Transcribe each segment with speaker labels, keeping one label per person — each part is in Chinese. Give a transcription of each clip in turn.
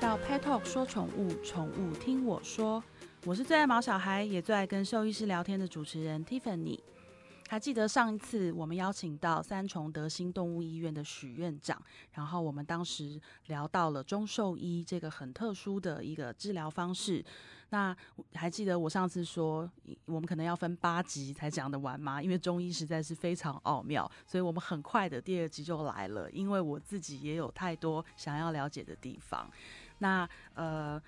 Speaker 1: 到 Pet Talk 说宠物，宠物听我说。我是最爱毛小孩，也最爱跟兽医师聊天的主持人 Tiffany。还记得上一次我们邀请到三重德心动物医院的许院长，然后我们当时聊到了中兽医这个很特殊的一个治疗方式。那还记得我上次说我们可能要分八集才讲得完吗？因为中医实在是非常奥妙，所以我们很快的第二集就来了。因为我自己也有太多想要了解的地方。那呃。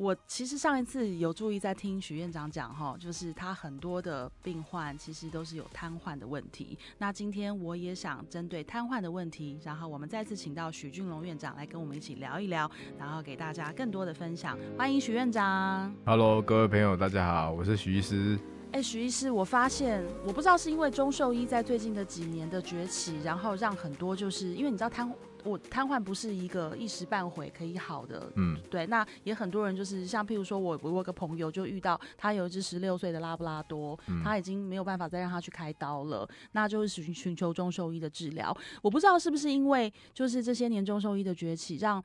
Speaker 1: 我其实上一次有注意在听许院长讲哈，就是他很多的病患其实都是有瘫痪的问题。那今天我也想针对瘫痪的问题，然后我们再次请到许俊龙院长来跟我们一起聊一聊，然后给大家更多的分享。欢迎许院长。
Speaker 2: Hello，各位朋友，大家好，我是许医师。
Speaker 1: 哎，许医师，我发现我不知道是因为中兽医在最近的几年的崛起，然后让很多就是因为你知道瘫。我瘫痪不是一个一时半会可以好的，嗯，对。那也很多人就是像譬如说我，我我有个朋友就遇到他有一只十六岁的拉布拉多，嗯，他已经没有办法再让他去开刀了，那就是寻寻求中兽医的治疗。我不知道是不是因为就是这些年中兽医的崛起，让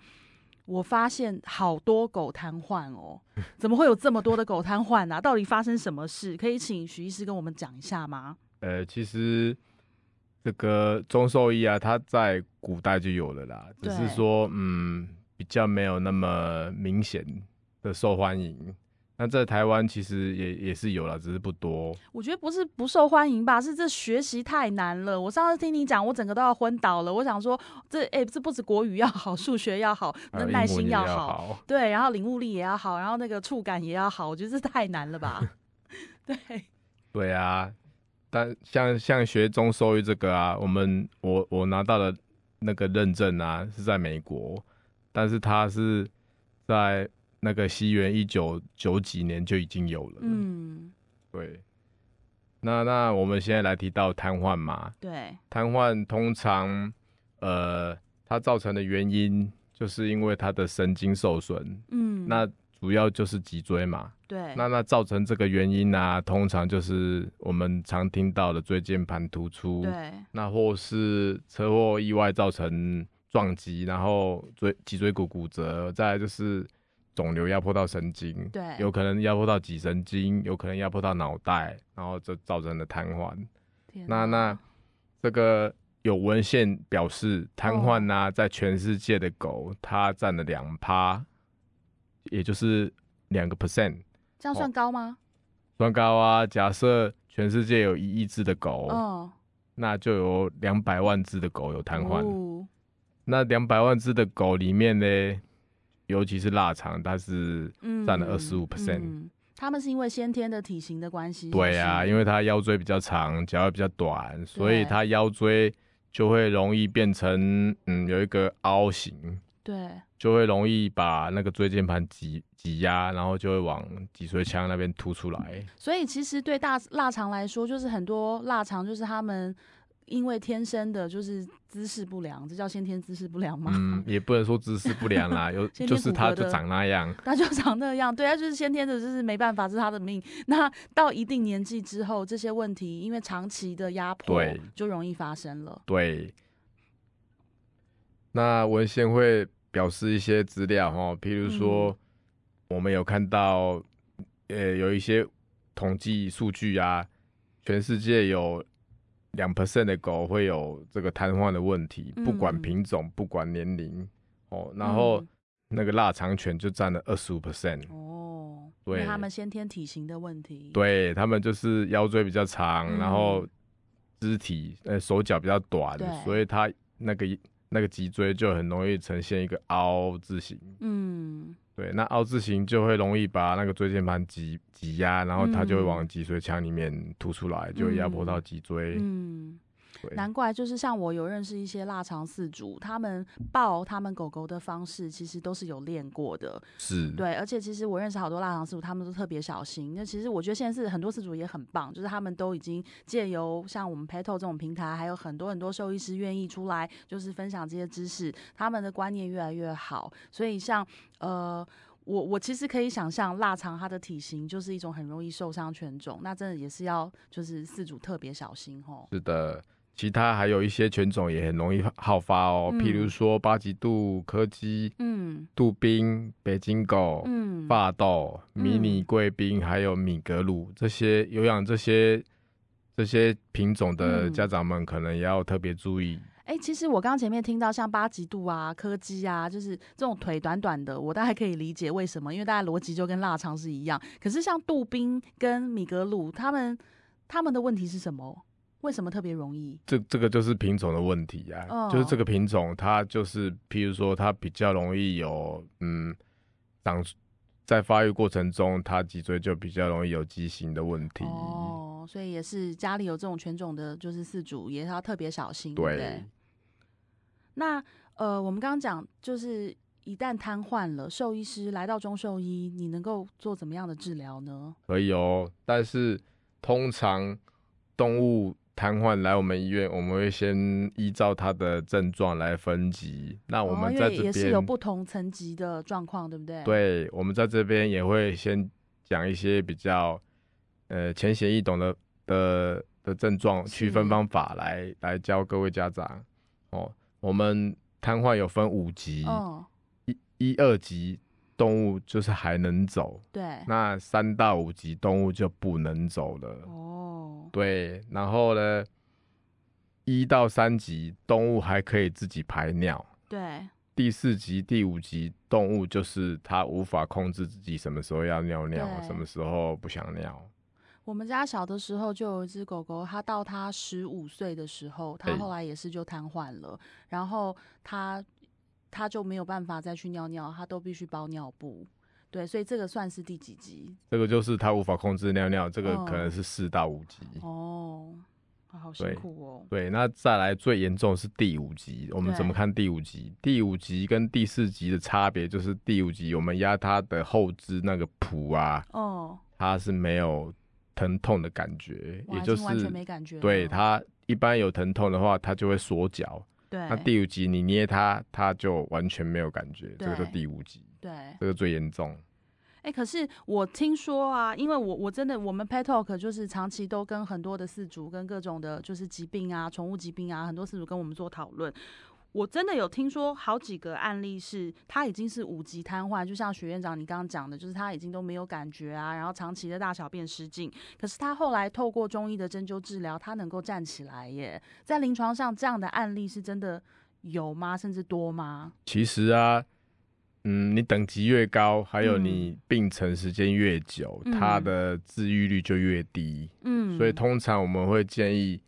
Speaker 1: 我发现好多狗瘫痪哦，怎么会有这么多的狗瘫痪啊？到底发生什么事？可以请徐医师跟我们讲一下吗？
Speaker 2: 呃，其实。这个中兽医啊，它在古代就有了啦，只是说，嗯，比较没有那么明显的受欢迎。那在台湾其实也也是有了，只是不多。
Speaker 1: 我觉得不是不受欢迎吧，是这学习太难了。我上次听你讲，我整个都要昏倒了。我想说，这哎、欸，这不止国语要好，数学要好，那耐心要好，要好，对，然后领悟力也要好，然后那个触感也要好。我觉得这太难了吧？对，
Speaker 2: 对啊。但像像学中收益这个啊，我们我我拿到的那个认证啊，是在美国，但是它是在那个西元一九九几年就已经有了。嗯，对。那那我们现在来提到瘫痪嘛？
Speaker 1: 对。瘫
Speaker 2: 痪通常呃，它造成的原因就是因为它的神经受损。嗯。那主要就是脊椎嘛，
Speaker 1: 对，
Speaker 2: 那那造成这个原因呢、啊，通常就是我们常听到的椎间盘突出，
Speaker 1: 对，
Speaker 2: 那或是车祸意外造成撞击，然后椎脊椎骨骨折，再来就是肿瘤压迫到神经，
Speaker 1: 对，
Speaker 2: 有可能压迫到脊神经，有可能压迫到脑袋，然后就造成了瘫痪。那那这个有文献表示，瘫痪呢，在全世界的狗，它占了两趴。也就是两个 percent，
Speaker 1: 这样算高吗？
Speaker 2: 算高啊！假设全世界有一亿只的狗，哦，那就有两百万只的狗有瘫痪。哦。那两百万只的狗里面呢，尤其是腊肠，它是占了二十五 percent。
Speaker 1: 他们是因为先天的体型的关系。
Speaker 2: 对啊，因为他腰椎比较长，脚也比较短，所以他腰椎就会容易变成嗯有一个凹形。
Speaker 1: 对，
Speaker 2: 就会容易把那个椎间盘挤挤压，然后就会往脊髓腔那边凸出来。
Speaker 1: 所以其实对大腊肠来说，就是很多腊肠就是他们因为天生的就是姿势不良，这叫先天姿势不良吗？
Speaker 2: 嗯，也不能说姿势不良啦，有就是他就长那样，
Speaker 1: 他就长那样，对，他就是先天的，就是没办法，这是他的命。那到一定年纪之后，这些问题因为长期的压迫，对，就容易发生了。
Speaker 2: 对。那文献会表示一些资料哈，譬如说，我们有看到，呃，有一些统计数据啊，全世界有两 percent 的狗会有这个瘫痪的问题，不管品种，不管年龄，哦，然后那个腊肠犬就占了二十五 percent。哦，
Speaker 1: 对，他们先天体型的问题，
Speaker 2: 对，他们就是腰椎比较长，然后肢体呃手脚比较短，所以它那个。那个脊椎就很容易呈现一个凹字形，嗯，对，那凹字形就会容易把那个椎间盘挤挤压，然后它就会往脊髓腔里面凸出来，就会压迫到脊椎，嗯。
Speaker 1: 难怪，就是像我有认识一些腊肠饲主，他们抱他们狗狗的方式，其实都是有练过的。
Speaker 2: 是，
Speaker 1: 对，而且其实我认识好多腊肠饲主，他们都特别小心。那其实我觉得现在是很多饲主也很棒，就是他们都已经借由像我们 Pet Talk 这种平台，还有很多很多兽医师愿意出来，就是分享这些知识，他们的观念越来越好。所以像呃，我我其实可以想象腊肠它的体型就是一种很容易受伤犬种，那真的也是要就是饲主特别小心吼。
Speaker 2: 是的。其他还有一些犬种也很容易好发哦，嗯、譬如说巴吉度、柯基、嗯，杜宾、北京狗、嗯，法斗、迷你贵宾，还有米格鲁这些有养这些这些品种的家长们，可能也要特别注意。
Speaker 1: 哎、欸，其实我刚刚前面听到像八吉度啊、柯基啊，就是这种腿短短的，我大概可以理解为什么，因为大家逻辑就跟腊肠是一样。可是像杜宾跟米格鲁，他们他们的问题是什么？为什么特别容易？
Speaker 2: 这这个就是品种的问题啊，哦、就是这个品种它就是，譬如说它比较容易有嗯长在发育过程中，它脊椎就比较容易有畸形的问题。
Speaker 1: 哦，所以也是家里有这种犬种的，就是饲主也要特别小心。对，对。那呃，我们刚刚讲，就是一旦瘫痪了，兽医师来到中兽医，你能够做怎么样的治疗呢？
Speaker 2: 可以哦，但是通常动物。瘫痪来我们医院，我们会先依照他的症状来分级。那我们在这边、哦、也是有
Speaker 1: 不同层级的状况，对不对？
Speaker 2: 对，我们在这边也会先讲一些比较呃浅显易懂的的的症状区分方法来，来来教各位家长。哦，我们瘫痪有分五级，哦、一一二级动物就是还能走，
Speaker 1: 对，
Speaker 2: 那三到五级动物就不能走了。哦。对，然后呢，一到三级动物还可以自己排尿。
Speaker 1: 对，
Speaker 2: 第四级、第五级动物就是它无法控制自己什么时候要尿尿，什么时候不想尿。
Speaker 1: 我们家小的时候就有一只狗狗，它到它十五岁的时候，它后来也是就瘫痪了，对然后它它就没有办法再去尿尿，它都必须包尿布。对，所以这个算是第几级？
Speaker 2: 这个就是他无法控制尿尿，这个可能是四到五级。
Speaker 1: 哦，好辛苦哦。
Speaker 2: 对，那再来最严重是第五级。我们怎么看第五级？第五级跟第四级的差别就是第五级，我们压他的后肢那个蹼啊，哦，它是没有疼痛的感觉，也就是
Speaker 1: 完全没感觉。
Speaker 2: 对，它一般有疼痛的话，它就会缩脚。对，那第五集你捏它，它就完全没有感觉，这个是第五集。对，这个最严重。
Speaker 1: 哎、欸，可是我听说啊，因为我我真的我们 Pet Talk 就是长期都跟很多的饲主跟各种的，就是疾病啊、宠物疾病啊，很多饲主跟我们做讨论。我真的有听说好几个案例是，他已经是五级瘫痪，就像许院长你刚刚讲的，就是他已经都没有感觉啊，然后长期的大小便失禁。可是他后来透过中医的针灸治疗，他能够站起来耶。在临床上这样的案例是真的有吗？甚至多吗？
Speaker 2: 其实啊。嗯，你等级越高，还有你病程时间越久，嗯、它的治愈率就越低。嗯，所以通常我们会建议，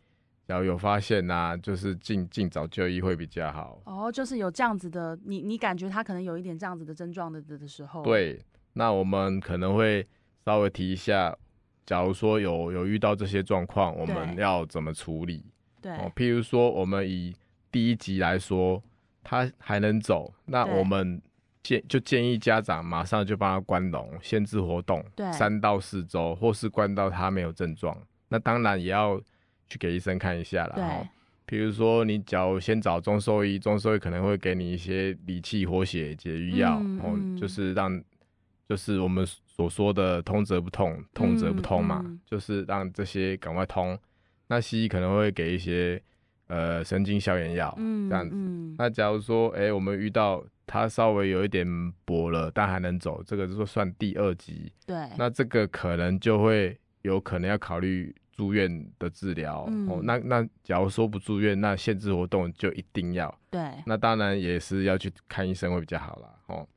Speaker 2: 要有发现啊，就是尽尽早就医会比较好。
Speaker 1: 哦，就是有这样子的，你你感觉他可能有一点这样子的症状的的的时候，
Speaker 2: 对，那我们可能会稍微提一下，假如说有有遇到这些状况，我们要怎么处理？对，哦，譬如说我们以第一集来说，他还能走，那我们。建就建议家长马上就帮他关笼，限制活动，对，三到四周，或是关到他没有症状。那当然也要去给医生看一下了。对，比如说你只要先找中兽医，中兽医可能会给你一些理气活血解瘀药，嗯、哦，就是让就是我们所说的通则不痛，痛则不通嘛，就是让这些赶快通。那西医可能会给一些呃神经消炎药，嗯、这样子。嗯、那假如说，哎、欸，我们遇到它稍微有一点薄了，但还能走，这个就算第二级。对，那这个可能就会有可能要考虑住院的治疗。嗯、哦，那那假如说不住院，那限制活动就一定要。对，那当然也是要去看医生会比较好啦。哦，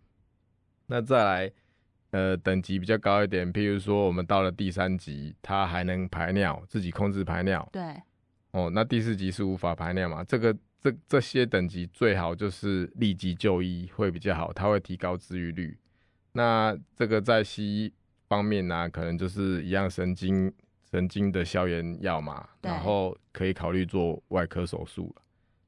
Speaker 2: 那再来，呃，等级比较高一点，譬如说我们到了第三级，他还能排尿，自己控制排尿。对，哦，那第四级是无法排尿嘛？这个。这这些等级最好就是立即就医会比较好，它会提高治愈率。那这个在西医方面呢、啊，可能就是一样神经神经的消炎药嘛，然后可以考虑做外科手术。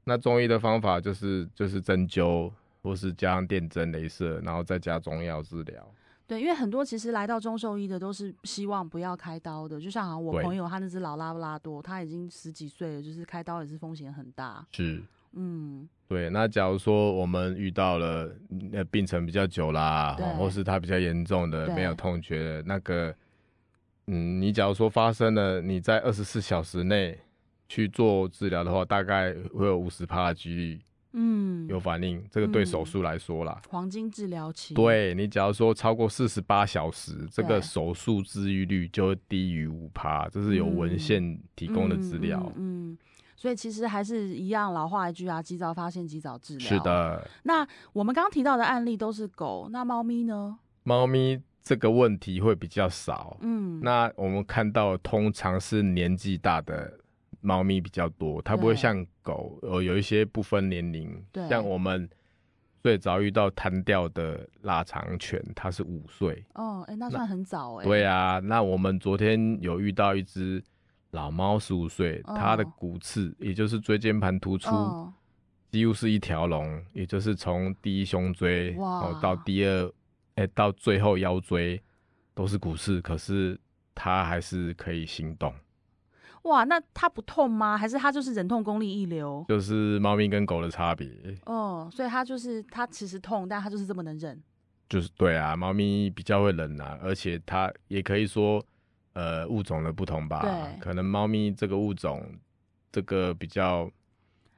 Speaker 2: 那中医的方法就是就是针灸，或是加上电针、雷射，然后再加中药治疗。
Speaker 1: 对，因为很多其实来到中兽医的都是希望不要开刀的，就像好像我朋友他那只老拉布拉多，他已经十几岁了，就是开刀也是风险很大。
Speaker 2: 是，嗯，对。那假如说我们遇到了那病程比较久啦，或是他比较严重的对没有痛觉的那个，嗯，你假如说发生了，你在二十四小时内去做治疗的话，大概会有五十趴的几率，
Speaker 1: 嗯，
Speaker 2: 有反应。这个对手术来说啦，
Speaker 1: 嗯、黄金治疗期，
Speaker 2: 对你，假如说超过四十八小时，这个手术治愈率就会低于五趴，这是有文献提供的资料。
Speaker 1: 嗯。嗯嗯所以其实还是一样老话一句啊，及早发现，及早治疗。
Speaker 2: 是的。
Speaker 1: 那我们刚刚提到的案例都是狗，那猫咪呢？
Speaker 2: 猫咪这个问题会比较少。
Speaker 1: 嗯。
Speaker 2: 那我们看到通常是年纪大的猫咪比较多，它不会像狗，呃，有一些不分年龄。
Speaker 1: 对。
Speaker 2: 像我们最早遇到瘫掉的腊肠犬，它是五岁。
Speaker 1: 哦，哎、欸，那算很早哎。
Speaker 2: 对啊，那我们昨天有遇到一只。老猫十五岁，它的骨刺，oh. 也就是椎间盘突出，oh. 几乎是一条龙，也就是从第一胸椎哦到第二，哎、欸，到最后腰椎都是骨刺，可是它还是可以行动。
Speaker 1: 哇，那它不痛吗？还是它就是忍痛功力一流？
Speaker 2: 就是猫咪跟狗的差别。
Speaker 1: 哦，oh, 所以它就是它其实痛，但它就是这么能忍。
Speaker 2: 就是对啊，猫咪比较会忍啊，而且它也可以说。呃，物种的不同吧，对可能猫咪这个物种，这个比较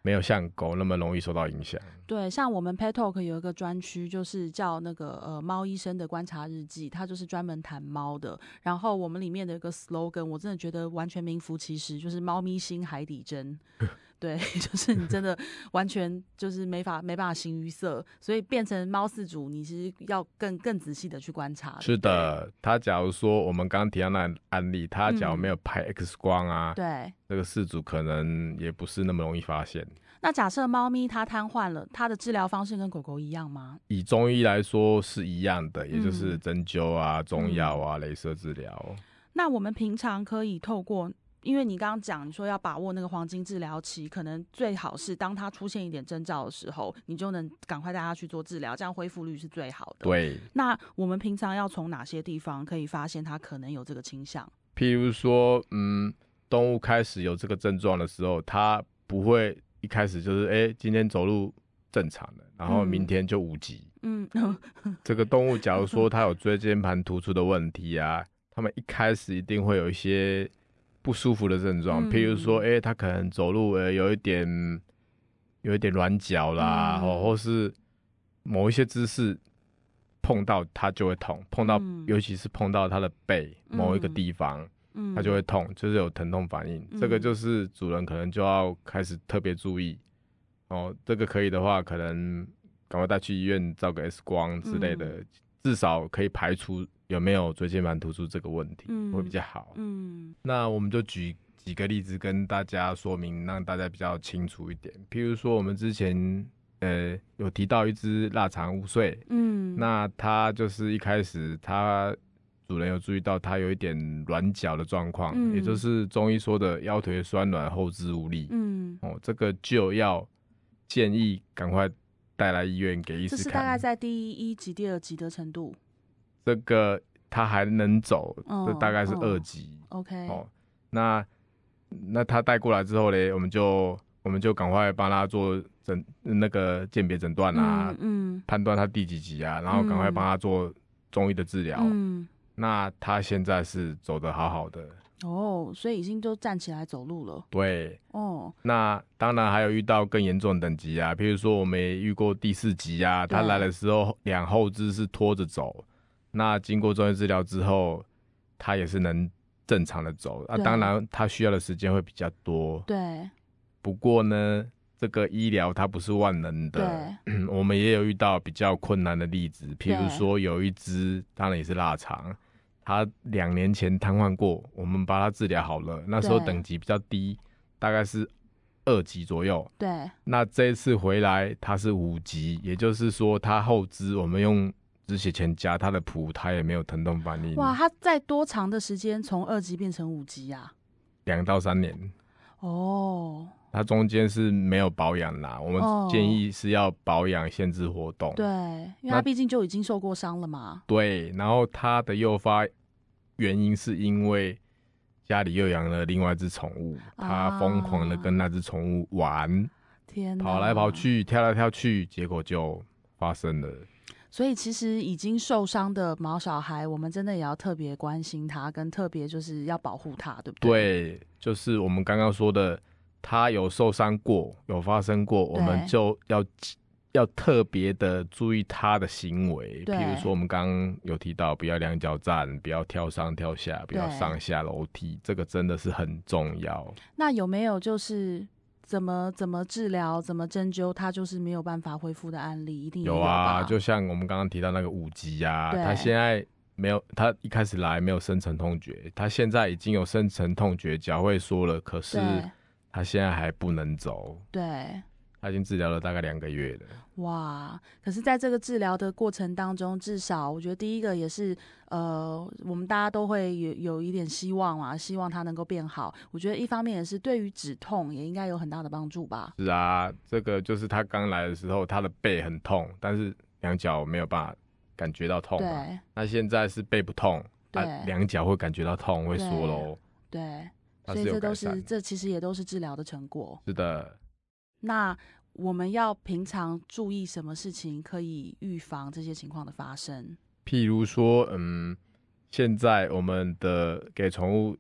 Speaker 2: 没有像狗那么容易受到影响。
Speaker 1: 对，像我们 Pet Talk 有一个专区，就是叫那个呃猫医生的观察日记，它就是专门谈猫的。然后我们里面的一个 slogan，我真的觉得完全名副其实，就是猫咪心海底针。对，就是你真的完全就是没法没办法形于色，所以变成猫饲主，你其实要更更仔细的去观察。
Speaker 2: 是的，他假如说我们刚刚提到那案例，他假如没有拍 X 光啊，
Speaker 1: 嗯、对，
Speaker 2: 这个饲主可能也不是那么容易发现。
Speaker 1: 那假设猫咪它瘫痪了，它的治疗方式跟狗狗一样吗？
Speaker 2: 以中医来说是一样的，也就是针灸啊、
Speaker 1: 嗯、
Speaker 2: 中药啊、镭射治疗。
Speaker 1: 那我们平常可以透过。因为你刚刚讲，你说要把握那个黄金治疗期，可能最好是当它出现一点征兆的时候，你就能赶快带它去做治疗，这样恢复率是最好的。
Speaker 2: 对。那
Speaker 1: 我们平常要从哪些地方可以发现它可能有这个倾向？
Speaker 2: 譬如说，嗯，动物开始有这个症状的时候，它不会一开始就是，哎、欸，今天走路正常的，然后明天就无疾。嗯。这个动物假如说它有椎间盘突出的问题啊，它们一开始一定会有一些。不舒服的症状，譬如说，哎、欸，他可能走路，呃，有一点，有一点软脚啦，或、嗯、或是某一些姿势碰到他就会痛，碰到，嗯、尤其是碰到他的背某一个地方，嗯，他就会痛，就是有疼痛反应。嗯、这个就是主人可能就要开始特别注意哦。这个可以的话，可能赶快带去医院照个 X 光之类的，嗯、至少可以排除。有没有椎间盘突出这个问题、嗯、会比较好？嗯，那我们就举几个例子跟大家说明，让大家比较清楚一点。譬如说，我们之前呃有提到一只腊肠五岁，嗯，那它就是一开始它主人有注意到它有一点软脚的状况，嗯、也就是中医说的腰腿酸软、后肢无力，嗯，哦，这个就要建议赶快带来医院给医师看。这是
Speaker 1: 大概在第一级、第二级的程度。
Speaker 2: 这个他还能走，这大概是二级。
Speaker 1: OK，哦，
Speaker 2: 那那他带过来之后呢，我们就我们就赶快帮他做诊那个鉴别诊断啊，嗯，判断他第几级啊，然后赶快帮他做中医的治疗。嗯，那他现在是走的好好的。
Speaker 1: 哦，所以已经就站起来走路了。
Speaker 2: 对，哦，那当然还有遇到更严重的等级啊，比如说我们也遇过第四级啊，他来的时候两后肢是拖着走。那经过专业治疗之后，他也是能正常的走。那当然他需要的时间会比较多。
Speaker 1: 对。
Speaker 2: 不过呢，这个医疗它不是万能的。对。我们也有遇到比较困难的例子，譬如说有一只，当然也是腊肠，它两年前瘫痪过，我们把它治疗好了。那时候等级比较低，大概是二级左右。
Speaker 1: 对。
Speaker 2: 那这一次回来，它是五级，也就是说，它后肢我们用。止血钳夹他的蹼，他也没有疼痛反应。
Speaker 1: 哇，他在多长的时间从二级变成五级啊？
Speaker 2: 两到三年。哦。他中间是没有保养啦，我们建议是要保养，限制活动。
Speaker 1: 对，因为他毕竟就已经受过伤了嘛。
Speaker 2: 对，然后他的诱发原因是因为家里又养了另外一只宠物，他疯狂的跟那只宠物玩，
Speaker 1: 天，
Speaker 2: 跑来跑去，跳来跳去，结果就发生了。
Speaker 1: 所以其实已经受伤的毛小孩，我们真的也要特别关心他，跟特别就是要保护他，对不对？
Speaker 2: 对，就是我们刚刚说的，他有受伤过，有发生过，我们就要要特别的注意他的行为。比如说，我们刚刚有提到，不要两脚站，不要跳上跳下，不要上下楼梯，这个真的是很重要。
Speaker 1: 那有没有就是怎么怎么治疗、怎么针灸，他就是没有办法恢复的案例？一定有，
Speaker 2: 有啊，就像我们刚刚提到那个五级啊，他现在没有，他一开始来没有深层痛觉，他现在已经有深层痛觉，脚会说了，可是。他现在还不能走，
Speaker 1: 对，
Speaker 2: 他已经治疗了大概两个月了。
Speaker 1: 哇！可是，在这个治疗的过程当中，至少我觉得第一个也是，呃，我们大家都会有有一点希望嘛，希望他能够变好。我觉得一方面也是对于止痛也应该有很大的帮助吧。
Speaker 2: 是啊，这个就是他刚来的时候，他的背很痛，但是两脚没有办法感觉到痛。对，那现在是背不痛，对，两脚会感觉到痛，会缩喽。
Speaker 1: 对。所以这都是，这其实也都是治疗的成果。
Speaker 2: 是的。
Speaker 1: 那我们要平常注意什么事情可以预防这些情况的发生？
Speaker 2: 譬如说，嗯，现在我们的给宠物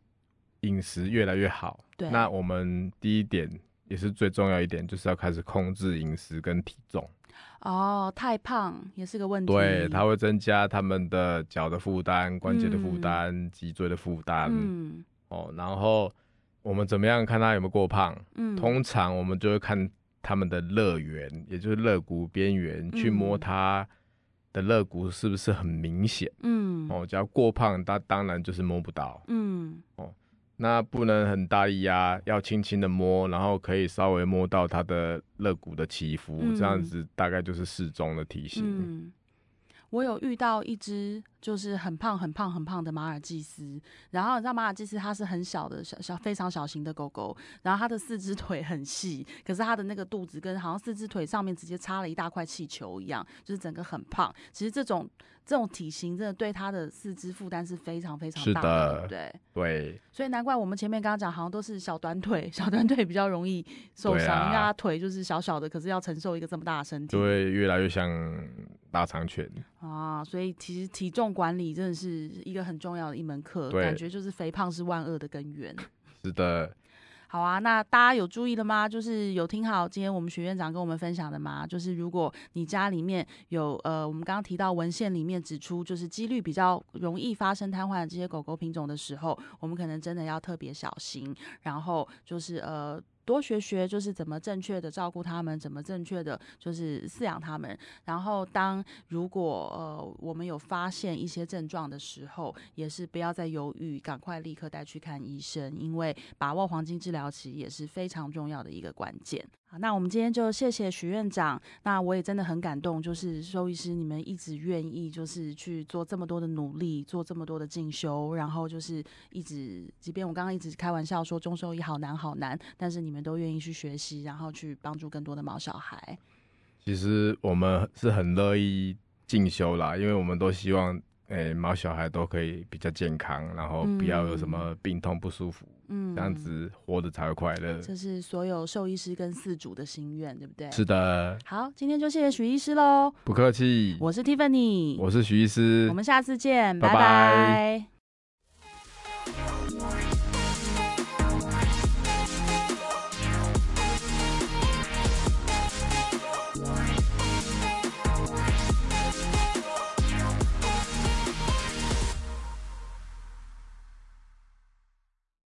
Speaker 2: 饮食越来越好。对。那我们第一点也是最重要一点，就是要开始控制饮食跟体重。
Speaker 1: 哦，太胖也是个问题。
Speaker 2: 对，它会增加他们的脚的负担、关节的负担、嗯、脊椎的负担。嗯。哦，然后我们怎么样看他有没有过胖？嗯，通常我们就会看他们的肋缘，也就是肋骨边缘，去摸他的肋骨是不是很明显。嗯，哦，只要过胖，他当然就是摸不到。嗯，哦，那不能很大力压，要轻轻的摸，然后可以稍微摸到他的肋骨的起伏，嗯，这样子大概就是适中的体型。嗯，
Speaker 1: 我有遇到一只。就是很胖很胖很胖的马尔济斯，然后你知道马尔济斯它是很小的小小非常小型的狗狗，然后它的四只腿很细，可是它的那个肚子跟好像四只腿上面直接插了一大块气球一样，就是整个很胖。其实这种这种体型真的对它的四肢负担是非常非常大的，对对？
Speaker 2: 对，
Speaker 1: 所以难怪我们前面刚刚讲好像都是小短腿，小短腿比较容易受伤，因为它腿就是小小的，可是要承受一个这么大的身体，
Speaker 2: 对，越来越像大长犬
Speaker 1: 啊，所以其实体重。管理真的是一个很重要的一门课，感觉就是肥胖是万恶的根源。
Speaker 2: 是的，
Speaker 1: 好啊，那大家有注意了吗？就是有听好今天我们许院长跟我们分享的吗？就是如果你家里面有呃，我们刚刚提到文献里面指出，就是几率比较容易发生瘫痪的这些狗狗品种的时候，我们可能真的要特别小心。然后就是呃。多学学，就是怎么正确的照顾他们，怎么正确的就是饲养他们。然后当如果呃我们有发现一些症状的时候，也是不要再犹豫，赶快立刻带去看医生，因为把握黄金治疗期也是非常重要的一个关键。好，那我们今天就谢谢许院长。那我也真的很感动，就是兽医师你们一直愿意就是去做这么多的努力，做这么多的进修，然后就是一直，即便我刚刚一直开玩笑说中兽医好难好难，但是你们都愿意去学习，然后去帮助更多的毛小孩。
Speaker 2: 其实我们是很乐意进修啦，因为我们都希望，诶、欸，毛小孩都可以比较健康，然后不要有什么病痛不舒服，嗯，这样子活得才会快乐。
Speaker 1: 这是所有兽医师跟饲主的心愿，对不对？
Speaker 2: 是的。
Speaker 1: 好，今天就谢谢许医师喽。
Speaker 2: 不客气。
Speaker 1: 我是 Tiffany，
Speaker 2: 我是许医师，
Speaker 1: 我们下次见，
Speaker 2: 拜拜。拜拜。